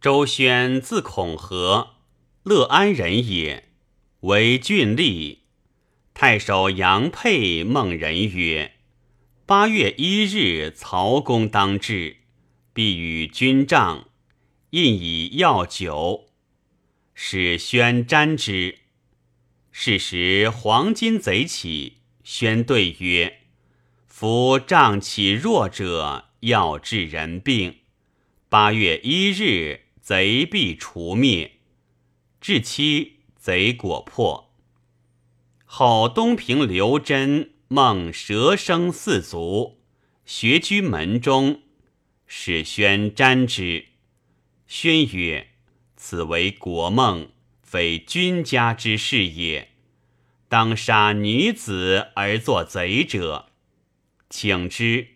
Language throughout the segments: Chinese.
周宣字孔和，乐安人也，为郡吏。太守杨沛梦人曰：“八月一日，曹公当至，必与君帐，印以药酒，使宣瞻之。是时黄金贼起，宣对曰：‘夫帐起弱者，要治人病。八月一日，贼必除灭。’至期，贼果破。”后东平刘真梦蛇生四足，学居门中，使宣瞻之。宣曰：“此为国梦，非君家之事也。当杀女子而作贼者，请之。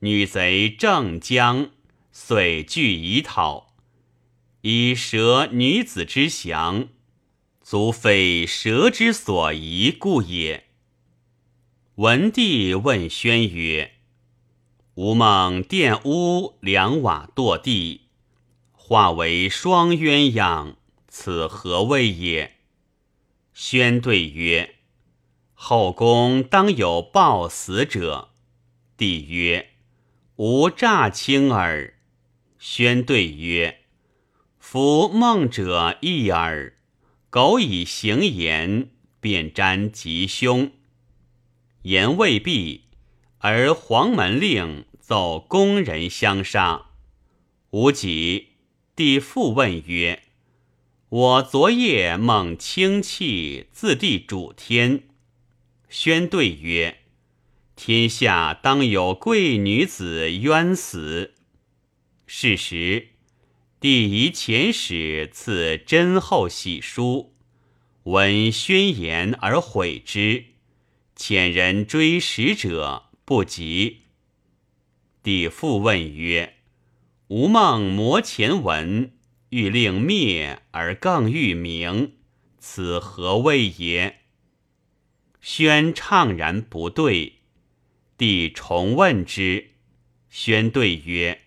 女贼正将，遂具以讨，以蛇女子之祥。”足非蛇之所宜故也。文帝问宣曰：“吾梦殿屋两瓦堕地，化为双鸳鸯，此何谓也？”宣对曰：“后宫当有暴死者。”帝曰：“吾诈轻耳。”宣对曰：“夫梦者异耳。”苟以行言，便沾吉凶。言未毕，而黄门令奏宫人相杀。吾己帝复问曰：“我昨夜梦清气，自地主天。”宣对曰：“天下当有贵女子冤死。”是时。帝仪遣使赐真后玺书，闻宣言而悔之。遣人追使者，不及。帝复问曰：“吾梦摩前文，欲令灭而更欲明，此何谓也？”宣怅然不对。帝重问之，宣对曰。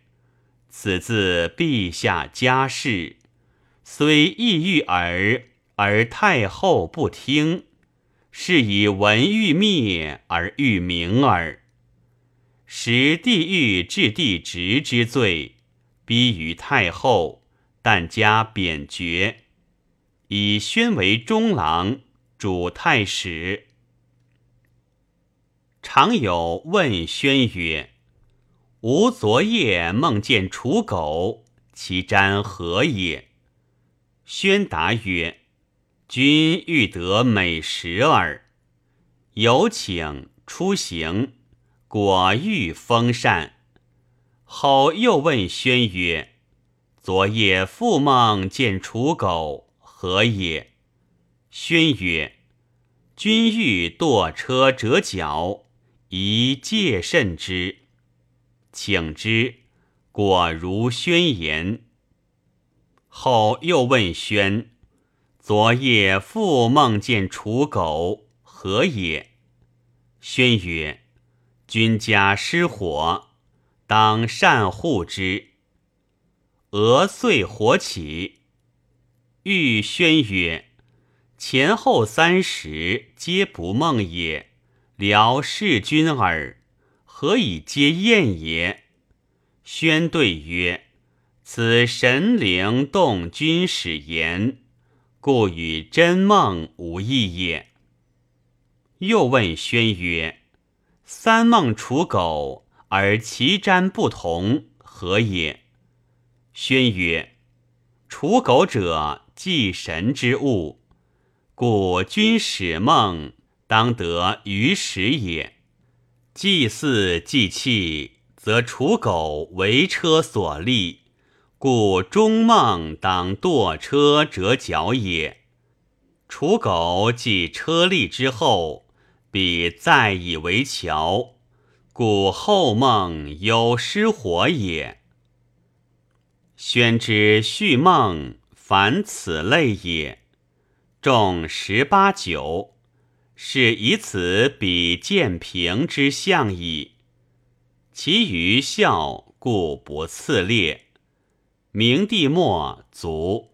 此自陛下家事，虽意欲耳，而太后不听，是以文欲灭而欲明耳。使帝欲治帝直之罪，逼于太后，但加贬爵，以宣为中郎，主太史。常有问宣曰。吾昨夜梦见刍狗，其瞻何也？宣答曰：“君欲得美食耳。有请出行，果欲丰善。”后又问宣曰：“昨夜复梦见刍狗，何也？”宣曰：“君欲堕车折脚，宜戒慎之。”请之，果如宣言。后又问宣：“昨夜复梦见刍狗，何也？”宣曰：“君家失火，当善护之。”俄遂火起。欲宣曰：“前后三时，皆不梦也，聊视君耳。”何以皆验也？宣对曰：“此神灵动君使言，故与真梦无异也。”又问宣曰：“三梦刍狗，而其瞻不同，何也？”宣曰：“刍狗者，祭神之物，故君使梦，当得于时也。”祭祀祭器，则刍狗为车所立，故中梦当堕车折脚也。刍狗继车立之后，必再以为桥，故后梦有失火也。宣之续梦，凡此类也。众十八九。是以此比建平之象矣。其余效故不次列。明帝末卒。